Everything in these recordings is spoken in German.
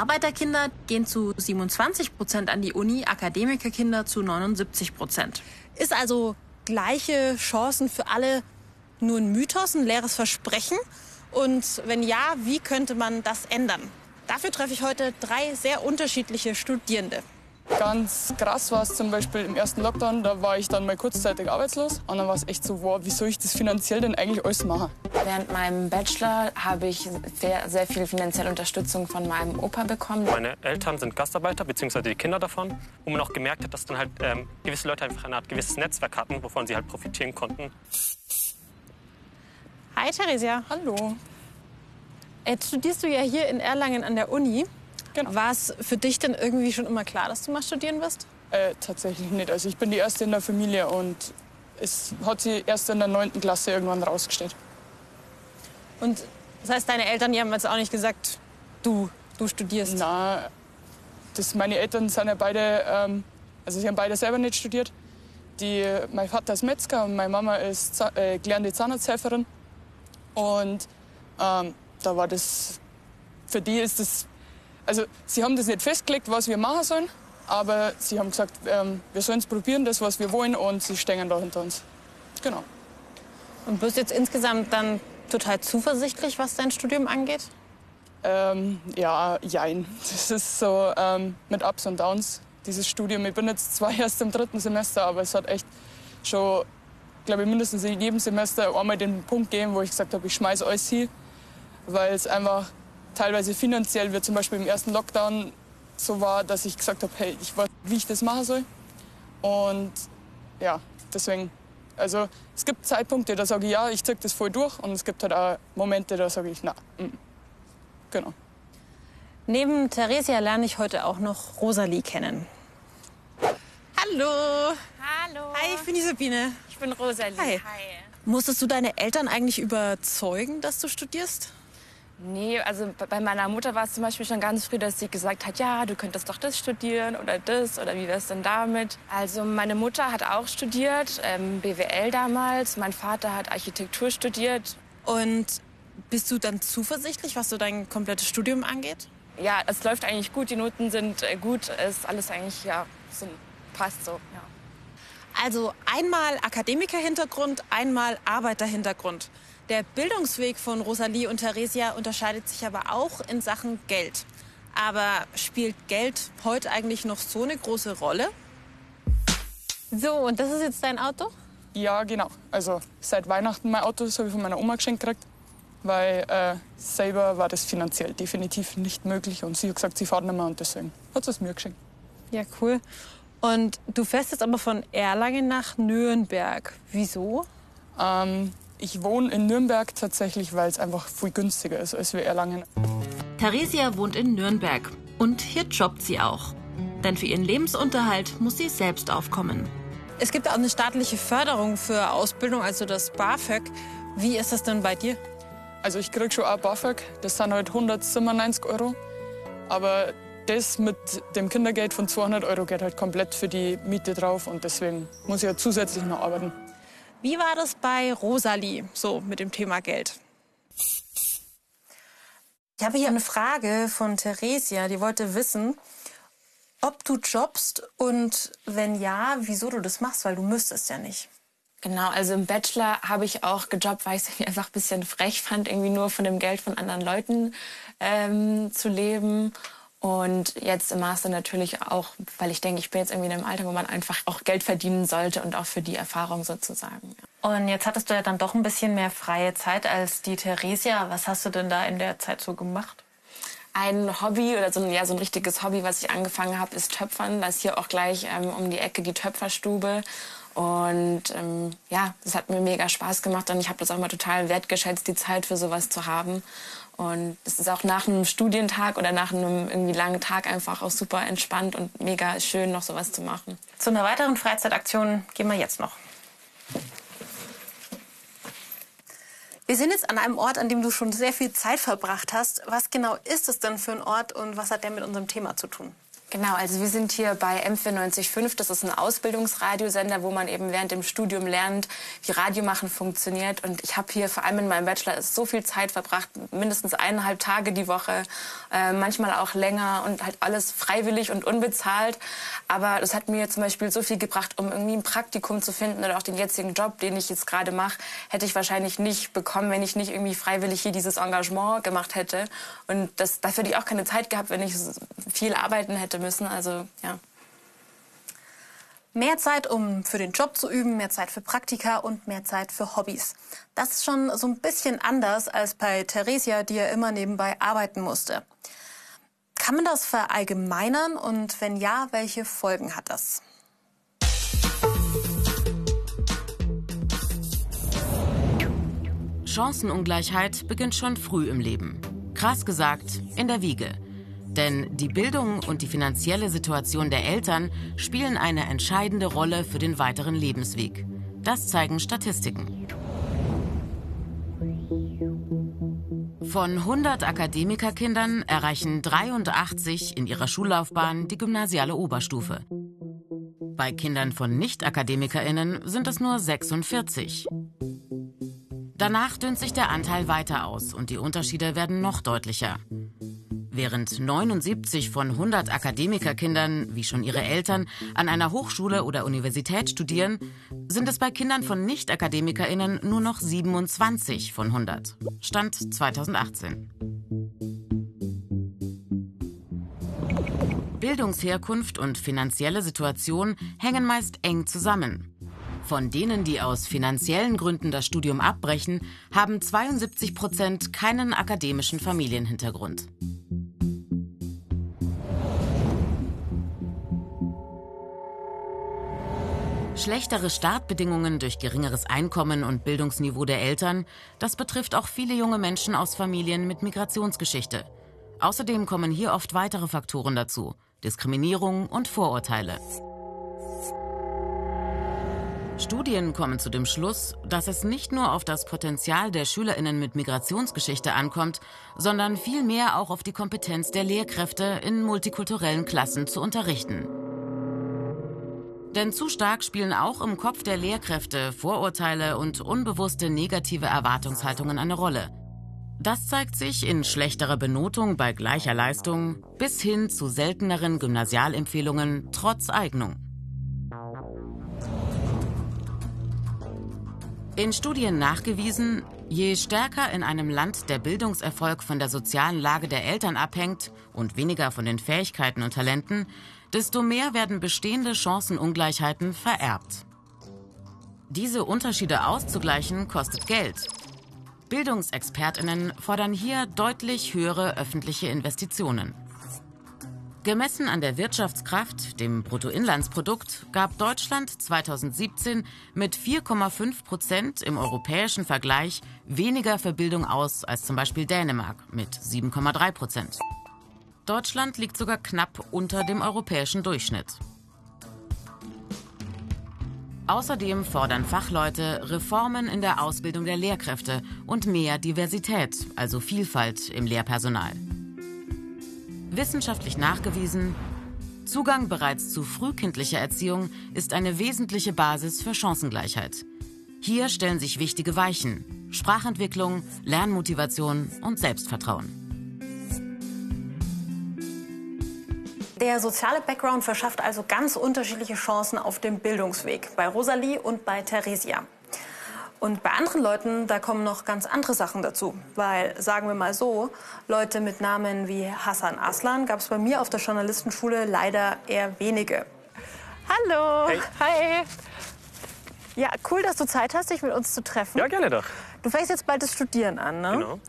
Arbeiterkinder gehen zu 27 Prozent an die Uni, Akademikerkinder zu 79 Prozent. Ist also gleiche Chancen für alle nur ein Mythos, ein leeres Versprechen? Und wenn ja, wie könnte man das ändern? Dafür treffe ich heute drei sehr unterschiedliche Studierende. Ganz krass war es zum Beispiel im ersten Lockdown, da war ich dann mal kurzzeitig arbeitslos. Und dann war es echt so, wow, wie soll ich das finanziell denn eigentlich alles machen? Während meinem Bachelor habe ich sehr, sehr viel finanzielle Unterstützung von meinem Opa bekommen. Meine Eltern sind Gastarbeiter, beziehungsweise die Kinder davon. Wo man auch gemerkt hat, dass dann halt ähm, gewisse Leute einfach eine Art gewisses Netzwerk hatten, wovon sie halt profitieren konnten. Hi Theresia. Hallo. Jetzt studierst du ja hier in Erlangen an der Uni. Genau. War es für dich denn irgendwie schon immer klar, dass du mal studieren wirst? Äh, tatsächlich nicht. Also ich bin die Erste in der Familie und es hat sie erst in der 9. Klasse irgendwann rausgestellt. Und das heißt, deine Eltern die haben jetzt auch nicht gesagt, du, du studierst? Na, das, meine Eltern sind ja beide, ähm, also sie haben beide selber nicht studiert. Die, mein Vater ist Metzger und meine Mama ist äh, gelernte Zahnarzthelferin. Und ähm, da war das, für die ist das, also sie haben das nicht festgelegt, was wir machen sollen, aber sie haben gesagt, ähm, wir sollen es probieren, das, was wir wollen, und sie stehen da hinter uns. Genau. Und bist jetzt insgesamt dann total zuversichtlich, was dein Studium angeht? Ähm, ja, jein. Das ist so ähm, mit Ups und Downs, dieses Studium. Ich bin jetzt zwar erst im dritten Semester, aber es hat echt schon, glaube ich, mindestens in jedem Semester einmal den Punkt gegeben, wo ich gesagt habe, ich schmeiße alles hin, weil es einfach teilweise finanziell, wie zum Beispiel im ersten Lockdown, so war, dass ich gesagt habe, hey, ich weiß, wie ich das machen soll. Und ja, deswegen, also es gibt Zeitpunkte, da sage ich ja, ich ziehe das voll durch. Und es gibt halt auch Momente, da sage ich, na, mm. genau. Neben Theresia lerne ich heute auch noch Rosalie kennen. Hallo. Hallo. Hi, ich bin die Sabine. Ich bin Rosalie. Hi. Musstest du deine Eltern eigentlich überzeugen, dass du studierst? Nee, also bei meiner Mutter war es zum Beispiel schon ganz früh, dass sie gesagt hat, ja, du könntest doch das studieren oder das oder wie wär's denn damit? Also meine Mutter hat auch studiert, ähm, BWL damals. Mein Vater hat Architektur studiert. Und bist du dann zuversichtlich, was so dein komplettes Studium angeht? Ja, es läuft eigentlich gut, die Noten sind äh, gut, ist alles eigentlich, ja, so, passt so, ja. Also einmal Akademikerhintergrund, einmal Arbeiterhintergrund. Der Bildungsweg von Rosalie und Theresia unterscheidet sich aber auch in Sachen Geld. Aber spielt Geld heute eigentlich noch so eine große Rolle? So, und das ist jetzt dein Auto? Ja, genau. Also seit Weihnachten mein Auto, das habe ich von meiner Oma geschenkt gekriegt. Weil äh, selber war das finanziell definitiv nicht möglich. Und sie hat gesagt, sie fährt nicht mehr und deswegen hat sie es mir geschenkt. Ja, cool. Und du fährst jetzt aber von Erlangen nach Nürnberg. Wieso? Ähm, ich wohne in Nürnberg tatsächlich, weil es einfach viel günstiger ist als wir Erlangen. Theresia wohnt in Nürnberg und hier jobbt sie auch. Denn für ihren Lebensunterhalt muss sie selbst aufkommen. Es gibt auch eine staatliche Förderung für Ausbildung, also das BAföG. Wie ist das denn bei dir? Also ich krieg schon auch BAföG, das sind halt 197 Euro. Aber das mit dem Kindergeld von 200 Euro geht halt komplett für die Miete drauf und deswegen muss ich ja zusätzlich noch arbeiten. Wie war das bei Rosalie, so mit dem Thema Geld? Ich habe hier eine Frage von Theresia, die wollte wissen, ob du jobbst und wenn ja, wieso du das machst, weil du müsstest ja nicht. Genau, also im Bachelor habe ich auch gejobbt, weil ich es einfach ein bisschen frech fand, irgendwie nur von dem Geld von anderen Leuten ähm, zu leben. Und jetzt im Master natürlich auch, weil ich denke, ich bin jetzt irgendwie in einem Alter, wo man einfach auch Geld verdienen sollte und auch für die Erfahrung sozusagen. Und jetzt hattest du ja dann doch ein bisschen mehr freie Zeit als die Theresia. Was hast du denn da in der Zeit so gemacht? Ein Hobby oder so ein, ja, so ein richtiges Hobby, was ich angefangen habe, ist Töpfern. Da ist hier auch gleich ähm, um die Ecke die Töpferstube. Und ähm, ja, das hat mir mega Spaß gemacht und ich habe das auch mal total wertgeschätzt, die Zeit für sowas zu haben. Und es ist auch nach einem Studientag oder nach einem irgendwie langen Tag einfach auch super entspannt und mega schön, noch sowas zu machen. Zu einer weiteren Freizeitaktion gehen wir jetzt noch. Wir sind jetzt an einem Ort, an dem du schon sehr viel Zeit verbracht hast. Was genau ist es denn für ein Ort und was hat der mit unserem Thema zu tun? Genau, also wir sind hier bei M495. Das ist ein Ausbildungsradiosender, wo man eben während dem Studium lernt, wie Radiomachen funktioniert. Und ich habe hier vor allem in meinem Bachelor so viel Zeit verbracht, mindestens eineinhalb Tage die Woche, äh, manchmal auch länger und halt alles freiwillig und unbezahlt. Aber das hat mir zum Beispiel so viel gebracht, um irgendwie ein Praktikum zu finden oder auch den jetzigen Job, den ich jetzt gerade mache, hätte ich wahrscheinlich nicht bekommen, wenn ich nicht irgendwie freiwillig hier dieses Engagement gemacht hätte. Und das, dafür hätte ich auch keine Zeit gehabt, wenn ich viel arbeiten hätte müssen. Also ja. Mehr Zeit, um für den Job zu üben, mehr Zeit für Praktika und mehr Zeit für Hobbys. Das ist schon so ein bisschen anders als bei Theresia, die ja immer nebenbei arbeiten musste. Kann man das verallgemeinern und wenn ja, welche Folgen hat das? Chancenungleichheit beginnt schon früh im Leben. Krass gesagt, in der Wiege. Denn die Bildung und die finanzielle Situation der Eltern spielen eine entscheidende Rolle für den weiteren Lebensweg. Das zeigen Statistiken. Von 100 Akademikerkindern erreichen 83 in ihrer Schullaufbahn die gymnasiale Oberstufe. Bei Kindern von Nicht-AkademikerInnen sind es nur 46. Danach dünnt sich der Anteil weiter aus und die Unterschiede werden noch deutlicher. Während 79 von 100 Akademikerkindern, wie schon ihre Eltern, an einer Hochschule oder Universität studieren, sind es bei Kindern von Nicht-AkademikerInnen nur noch 27 von 100. Stand 2018. Bildungsherkunft und finanzielle Situation hängen meist eng zusammen. Von denen, die aus finanziellen Gründen das Studium abbrechen, haben 72 Prozent keinen akademischen Familienhintergrund. Schlechtere Startbedingungen durch geringeres Einkommen und Bildungsniveau der Eltern, das betrifft auch viele junge Menschen aus Familien mit Migrationsgeschichte. Außerdem kommen hier oft weitere Faktoren dazu, Diskriminierung und Vorurteile. Studien kommen zu dem Schluss, dass es nicht nur auf das Potenzial der Schülerinnen mit Migrationsgeschichte ankommt, sondern vielmehr auch auf die Kompetenz der Lehrkräfte in multikulturellen Klassen zu unterrichten. Denn zu stark spielen auch im Kopf der Lehrkräfte Vorurteile und unbewusste negative Erwartungshaltungen eine Rolle. Das zeigt sich in schlechterer Benotung bei gleicher Leistung bis hin zu selteneren Gymnasialempfehlungen trotz Eignung. In Studien nachgewiesen, je stärker in einem Land der Bildungserfolg von der sozialen Lage der Eltern abhängt und weniger von den Fähigkeiten und Talenten, desto mehr werden bestehende Chancenungleichheiten vererbt. Diese Unterschiede auszugleichen kostet Geld. Bildungsexpertinnen fordern hier deutlich höhere öffentliche Investitionen. Gemessen an der Wirtschaftskraft, dem Bruttoinlandsprodukt, gab Deutschland 2017 mit 4,5 Prozent im europäischen Vergleich weniger für Bildung aus als zum Beispiel Dänemark mit 7,3 Prozent. Deutschland liegt sogar knapp unter dem europäischen Durchschnitt. Außerdem fordern Fachleute Reformen in der Ausbildung der Lehrkräfte und mehr Diversität, also Vielfalt im Lehrpersonal. Wissenschaftlich nachgewiesen, Zugang bereits zu frühkindlicher Erziehung ist eine wesentliche Basis für Chancengleichheit. Hier stellen sich wichtige Weichen. Sprachentwicklung, Lernmotivation und Selbstvertrauen. Der soziale Background verschafft also ganz unterschiedliche Chancen auf dem Bildungsweg bei Rosalie und bei Theresia. Und bei anderen Leuten, da kommen noch ganz andere Sachen dazu. Weil, sagen wir mal so, Leute mit Namen wie Hassan Aslan gab es bei mir auf der Journalistenschule leider eher wenige. Hallo. Hey. Hi. Ja, cool, dass du Zeit hast, dich mit uns zu treffen. Ja, gerne doch. Du fängst jetzt bald das Studieren an, ne? Genau.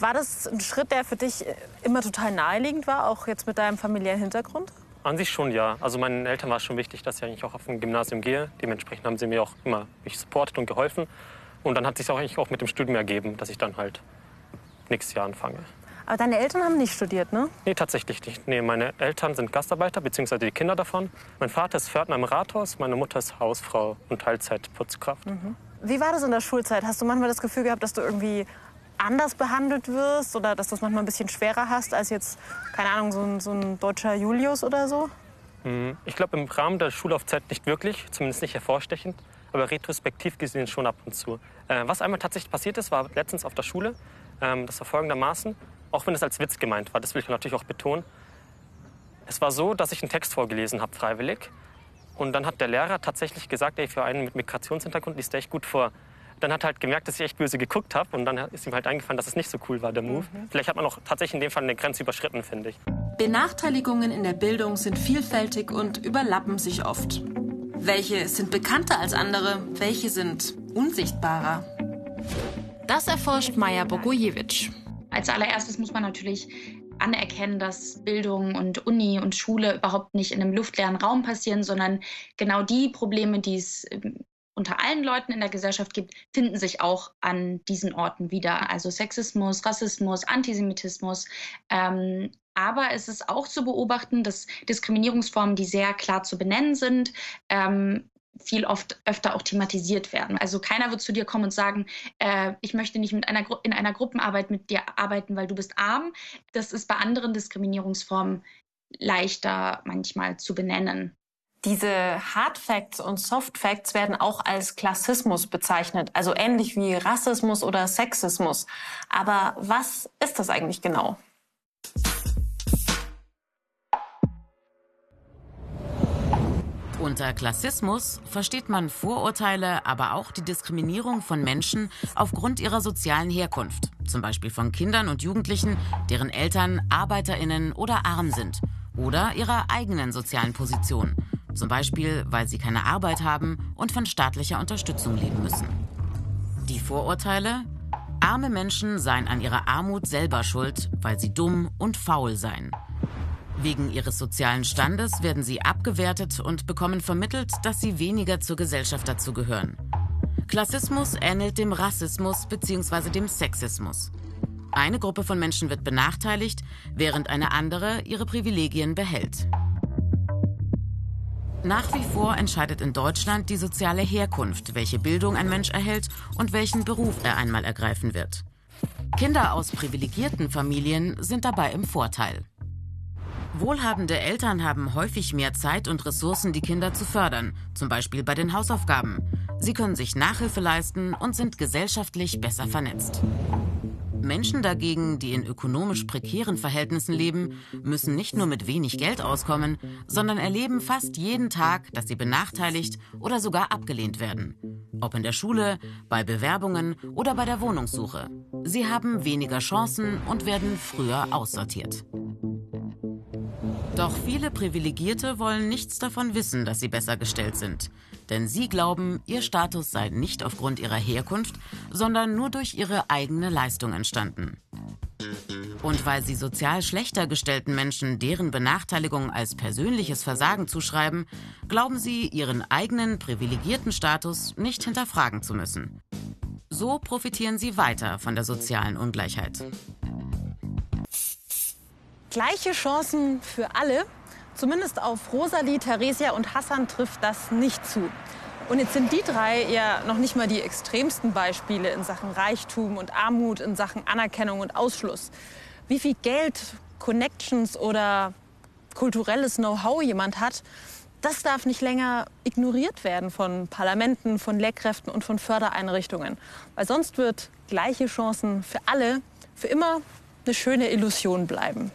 War das ein Schritt, der für dich immer total naheliegend war, auch jetzt mit deinem familiären Hintergrund? An sich schon, ja. Also meinen Eltern war es schon wichtig, dass ich eigentlich auch auf ein Gymnasium gehe. Dementsprechend haben sie mir auch immer mich supportet und geholfen. Und dann hat sich auch eigentlich auch mit dem Studium ergeben, dass ich dann halt nächstes Jahr anfange. Aber deine Eltern haben nicht studiert, ne? Nee, tatsächlich nicht. Nee, meine Eltern sind Gastarbeiter, beziehungsweise die Kinder davon. Mein Vater ist Pförtner im Rathaus, meine Mutter ist Hausfrau und Teilzeitputzkraft. Wie war das in der Schulzeit? Hast du manchmal das Gefühl gehabt, dass du irgendwie anders behandelt wirst oder dass du es manchmal ein bisschen schwerer hast als jetzt, keine Ahnung, so ein, so ein deutscher Julius oder so? Mhm. Ich glaube, im Rahmen der Schullaufzeit nicht wirklich, zumindest nicht hervorstechend, aber retrospektiv gesehen schon ab und zu. Äh, was einmal tatsächlich passiert ist, war letztens auf der Schule, ähm, das war folgendermaßen, auch wenn es als Witz gemeint war, das will ich natürlich auch betonen. Es war so, dass ich einen Text vorgelesen habe, freiwillig. Und dann hat der Lehrer tatsächlich gesagt, ey, für einen mit Migrationshintergrund liest der echt gut vor. Dann hat er halt gemerkt, dass ich echt böse geguckt habe und dann ist ihm halt eingefallen, dass es nicht so cool war, der Move. Mhm. Vielleicht hat man auch tatsächlich in dem Fall eine Grenze überschritten, finde ich. Benachteiligungen in der Bildung sind vielfältig und überlappen sich oft. Welche sind bekannter als andere, welche sind unsichtbarer? Das erforscht Maja Bogojewitsch. Als allererstes muss man natürlich anerkennen, dass Bildung und Uni und Schule überhaupt nicht in einem luftleeren Raum passieren, sondern genau die Probleme, die es ähm, unter allen Leuten in der Gesellschaft gibt, finden sich auch an diesen Orten wieder. Also Sexismus, Rassismus, Antisemitismus. Ähm, aber es ist auch zu beobachten, dass Diskriminierungsformen, die sehr klar zu benennen sind, ähm, viel oft öfter auch thematisiert werden. Also keiner wird zu dir kommen und sagen, äh, ich möchte nicht mit einer in einer Gruppenarbeit mit dir arbeiten, weil du bist arm. Das ist bei anderen Diskriminierungsformen leichter manchmal zu benennen. Diese Hard Facts und Soft Facts werden auch als Klassismus bezeichnet, also ähnlich wie Rassismus oder Sexismus. Aber was ist das eigentlich genau? Unter Klassismus versteht man Vorurteile, aber auch die Diskriminierung von Menschen aufgrund ihrer sozialen Herkunft, zum Beispiel von Kindern und Jugendlichen, deren Eltern Arbeiterinnen oder arm sind, oder ihrer eigenen sozialen Position, zum Beispiel weil sie keine Arbeit haben und von staatlicher Unterstützung leben müssen. Die Vorurteile? Arme Menschen seien an ihrer Armut selber schuld, weil sie dumm und faul seien. Wegen ihres sozialen Standes werden sie abgewertet und bekommen vermittelt, dass sie weniger zur Gesellschaft dazugehören. Klassismus ähnelt dem Rassismus bzw. dem Sexismus. Eine Gruppe von Menschen wird benachteiligt, während eine andere ihre Privilegien behält. Nach wie vor entscheidet in Deutschland die soziale Herkunft, welche Bildung ein Mensch erhält und welchen Beruf er einmal ergreifen wird. Kinder aus privilegierten Familien sind dabei im Vorteil. Wohlhabende Eltern haben häufig mehr Zeit und Ressourcen, die Kinder zu fördern, zum Beispiel bei den Hausaufgaben. Sie können sich Nachhilfe leisten und sind gesellschaftlich besser vernetzt. Menschen dagegen, die in ökonomisch prekären Verhältnissen leben, müssen nicht nur mit wenig Geld auskommen, sondern erleben fast jeden Tag, dass sie benachteiligt oder sogar abgelehnt werden. Ob in der Schule, bei Bewerbungen oder bei der Wohnungssuche. Sie haben weniger Chancen und werden früher aussortiert. Doch viele Privilegierte wollen nichts davon wissen, dass sie besser gestellt sind. Denn sie glauben, ihr Status sei nicht aufgrund ihrer Herkunft, sondern nur durch ihre eigene Leistung entstanden. Und weil sie sozial schlechter gestellten Menschen deren Benachteiligung als persönliches Versagen zuschreiben, glauben sie, ihren eigenen privilegierten Status nicht hinterfragen zu müssen. So profitieren sie weiter von der sozialen Ungleichheit. Gleiche Chancen für alle. Zumindest auf Rosalie, Theresia und Hassan trifft das nicht zu. Und jetzt sind die drei ja noch nicht mal die extremsten Beispiele in Sachen Reichtum und Armut, in Sachen Anerkennung und Ausschluss. Wie viel Geld, Connections oder kulturelles Know-how jemand hat, das darf nicht länger ignoriert werden von Parlamenten, von Lehrkräften und von Fördereinrichtungen. Weil sonst wird gleiche Chancen für alle für immer eine schöne Illusion bleiben.